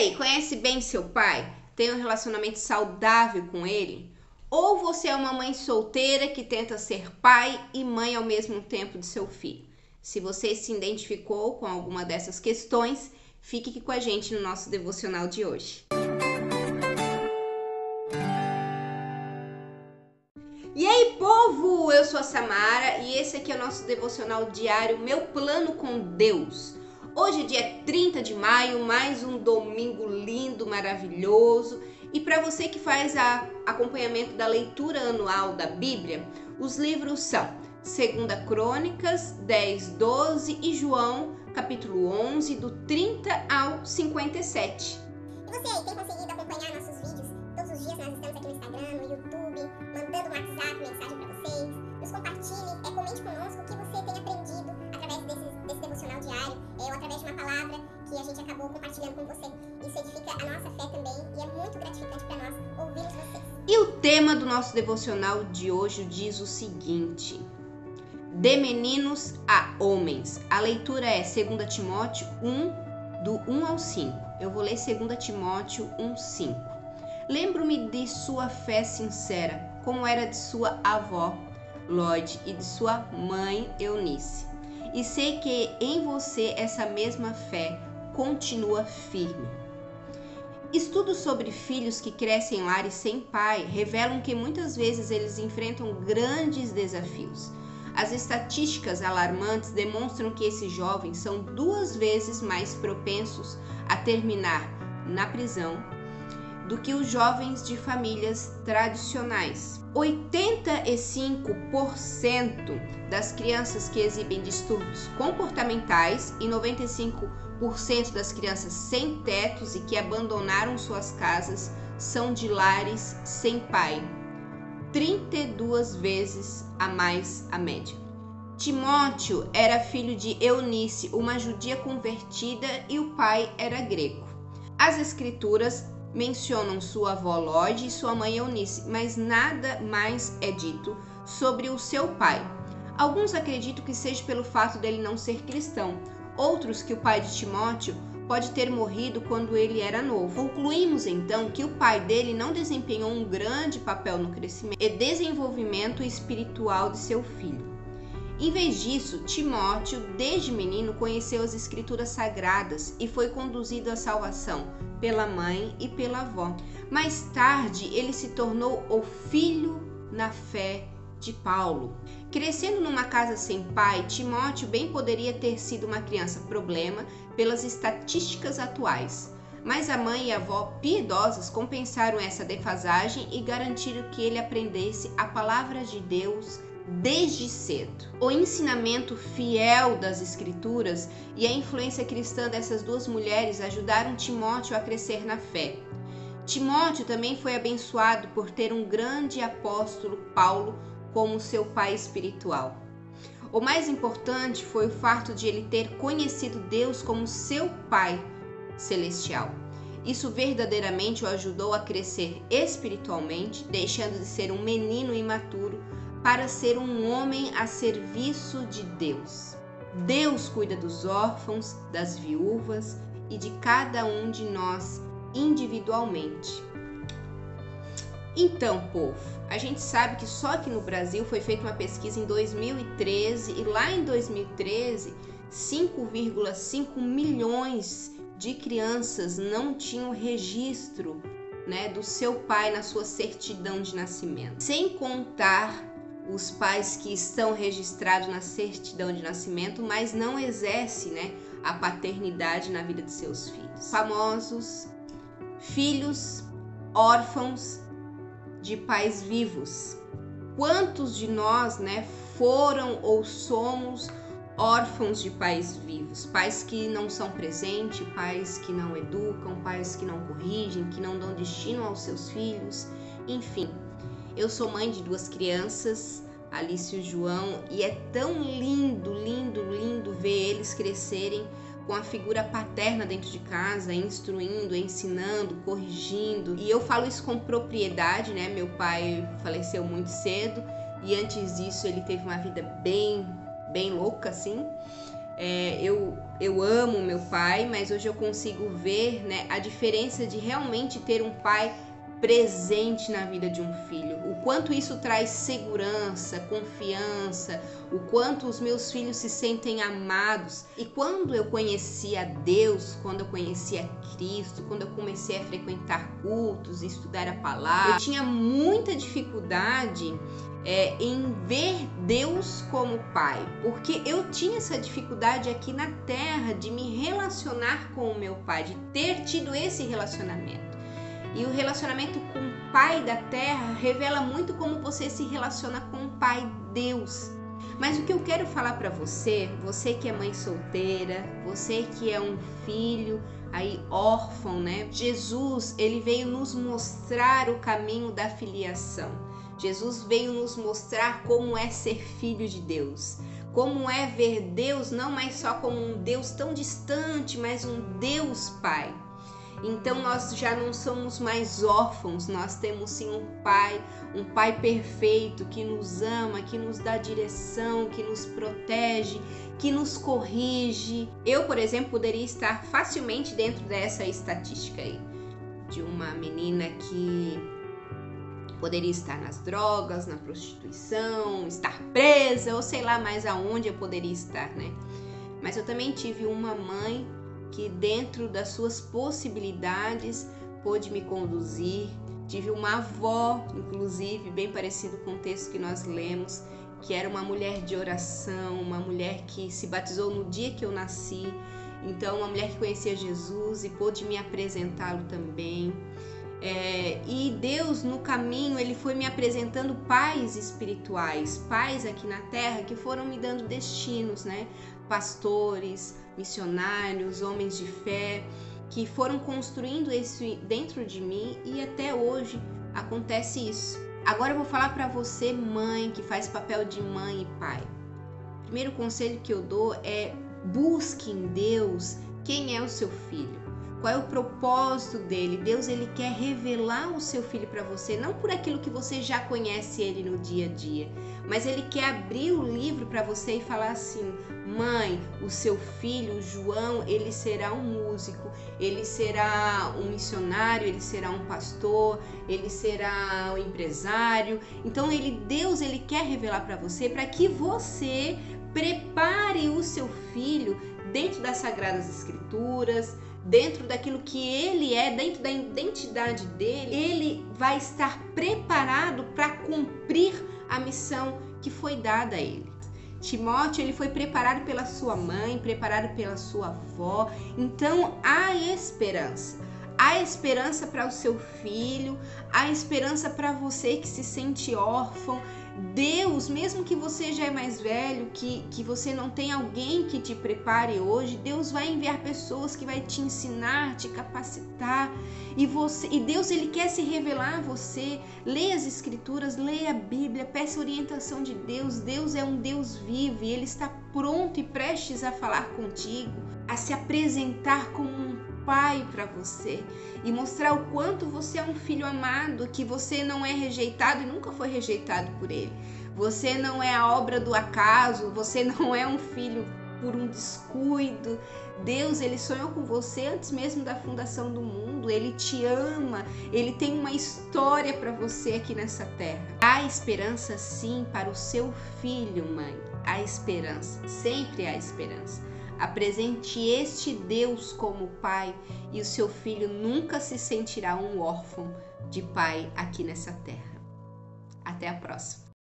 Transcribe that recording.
aí, conhece bem seu pai? Tem um relacionamento saudável com ele? Ou você é uma mãe solteira que tenta ser pai e mãe ao mesmo tempo de seu filho? Se você se identificou com alguma dessas questões, fique aqui com a gente no nosso devocional de hoje. E aí, povo! Eu sou a Samara e esse aqui é o nosso devocional diário Meu Plano com Deus. Hoje, é dia 30 de maio, mais um domingo lindo, maravilhoso. E para você que faz a acompanhamento da leitura anual da Bíblia, os livros são 2 Crônicas 10, 12 e João, capítulo 11, do 30 ao 57. E você aí, tem conseguido acompanhar nossos vídeos? Todos os dias nós estamos aqui no Instagram, no YouTube, mandando um WhatsApp, mensagem para vocês. Nos compartilhe, gente acabou compartilhando com você. Isso edifica a nossa fé também e é muito gratificante para nós ouvirmos vocês. E o tema do nosso devocional de hoje diz o seguinte: De meninos a homens. A leitura é 2 Timóteo 1, do 1 ao 5. Eu vou ler 2 Timóteo 1, 5. Lembro-me de sua fé sincera, como era de sua avó, Lloyd, e de sua mãe, Eunice. E sei que em você essa mesma fé continua firme. Estudos sobre filhos que crescem em lares sem pai revelam que muitas vezes eles enfrentam grandes desafios. As estatísticas alarmantes demonstram que esses jovens são duas vezes mais propensos a terminar na prisão do que os jovens de famílias tradicionais. 85% das crianças que exibem distúrbios comportamentais e 95% das crianças sem tetos e que abandonaram suas casas são de lares sem pai. 32 vezes a mais a média. Timóteo era filho de Eunice, uma judia convertida, e o pai era grego. As escrituras mencionam sua avó Lode e sua mãe Eunice, mas nada mais é dito sobre o seu pai. Alguns acreditam que seja pelo fato dele não ser cristão, outros que o pai de Timóteo pode ter morrido quando ele era novo. Concluímos então que o pai dele não desempenhou um grande papel no crescimento e desenvolvimento espiritual de seu filho. Em vez disso, Timóteo, desde menino, conheceu as Escrituras Sagradas e foi conduzido à salvação pela mãe e pela avó. Mais tarde, ele se tornou o filho na fé de Paulo. Crescendo numa casa sem pai, Timóteo bem poderia ter sido uma criança problema pelas estatísticas atuais. Mas a mãe e a avó piedosas compensaram essa defasagem e garantiram que ele aprendesse a palavra de Deus desde cedo. O ensinamento fiel das Escrituras e a influência cristã dessas duas mulheres ajudaram Timóteo a crescer na fé. Timóteo também foi abençoado por ter um grande apóstolo, Paulo, como seu pai espiritual. O mais importante foi o fato de ele ter conhecido Deus como seu pai celestial. Isso verdadeiramente o ajudou a crescer espiritualmente, deixando de ser um menino imaturo para ser um homem a serviço de Deus. Deus cuida dos órfãos, das viúvas e de cada um de nós individualmente. Então, povo, a gente sabe que só aqui no Brasil foi feita uma pesquisa em 2013 e lá em 2013, 5,5 milhões de crianças não tinham registro né, do seu pai na sua certidão de nascimento. Sem contar os pais que estão registrados na certidão de nascimento, mas não exercem né, a paternidade na vida de seus filhos. Famosos filhos órfãos de pais vivos. Quantos de nós, né, foram ou somos órfãos de pais vivos, pais que não são presentes, pais que não educam, pais que não corrigem, que não dão destino aos seus filhos, enfim. Eu sou mãe de duas crianças, Alice e João, e é tão lindo, lindo, lindo ver eles crescerem com a figura paterna dentro de casa, instruindo, ensinando, corrigindo. E eu falo isso com propriedade, né? Meu pai faleceu muito cedo e antes disso ele teve uma vida bem, bem louca assim. É, eu, eu amo meu pai, mas hoje eu consigo ver né, a diferença de realmente ter um pai presente na vida de um filho. O quanto isso traz segurança, confiança, o quanto os meus filhos se sentem amados. E quando eu conheci a Deus, quando eu conheci a Cristo, quando eu comecei a frequentar cultos, estudar a palavra, eu tinha muita dificuldade é, em ver Deus como Pai, porque eu tinha essa dificuldade aqui na Terra de me relacionar com o meu Pai, de ter tido esse relacionamento. E o relacionamento com o Pai da Terra revela muito como você se relaciona com o Pai Deus. Mas o que eu quero falar para você, você que é mãe solteira, você que é um filho aí órfão, né? Jesus, ele veio nos mostrar o caminho da filiação. Jesus veio nos mostrar como é ser filho de Deus. Como é ver Deus não mais só como um Deus tão distante, mas um Deus Pai. Então nós já não somos mais órfãos, nós temos sim um pai, um pai perfeito que nos ama, que nos dá direção, que nos protege, que nos corrige. Eu, por exemplo, poderia estar facilmente dentro dessa estatística aí de uma menina que poderia estar nas drogas, na prostituição, estar presa ou sei lá mais aonde eu poderia estar, né? Mas eu também tive uma mãe que, dentro das suas possibilidades, pôde me conduzir. Tive uma avó, inclusive, bem parecido com o texto que nós lemos, que era uma mulher de oração, uma mulher que se batizou no dia que eu nasci. Então, uma mulher que conhecia Jesus e pôde me apresentá-lo também. É, e Deus, no caminho, Ele foi me apresentando pais espirituais, pais aqui na terra que foram me dando destinos, né? Pastores, missionários, homens de fé, que foram construindo isso dentro de mim e até hoje acontece isso. Agora eu vou falar para você, mãe, que faz papel de mãe e pai. O primeiro conselho que eu dou é busque em Deus quem é o seu filho. Qual é o propósito dele? Deus ele quer revelar o seu filho para você, não por aquilo que você já conhece ele no dia a dia, mas ele quer abrir o livro para você e falar assim: "Mãe, o seu filho, o João, ele será um músico, ele será um missionário, ele será um pastor, ele será um empresário". Então ele Deus ele quer revelar para você para que você prepare o seu filho dentro das sagradas escrituras, dentro daquilo que ele é, dentro da identidade dele, ele vai estar preparado para cumprir a missão que foi dada a ele. Timóteo ele foi preparado pela sua mãe, preparado pela sua avó, então há esperança. Há esperança para o seu filho, há esperança para você que se sente órfão, Deus, mesmo que você já é mais velho, que, que você não tem alguém que te prepare hoje, Deus vai enviar pessoas que vai te ensinar, te capacitar. E você, e Deus ele quer se revelar a você. Leia as escrituras, leia a Bíblia, peça orientação de Deus. Deus é um Deus vivo e ele está pronto e prestes a falar contigo, a se apresentar como um pai para você e mostrar o quanto você é um filho amado, que você não é rejeitado e nunca foi rejeitado por ele. Você não é a obra do acaso, você não é um filho por um descuido. Deus, ele sonhou com você antes mesmo da fundação do mundo. Ele te ama, ele tem uma história para você aqui nessa terra. Há esperança sim para o seu filho, mãe. Há esperança, sempre há esperança. Apresente este Deus como pai e o seu filho nunca se sentirá um órfão de pai aqui nessa terra. Até a próxima.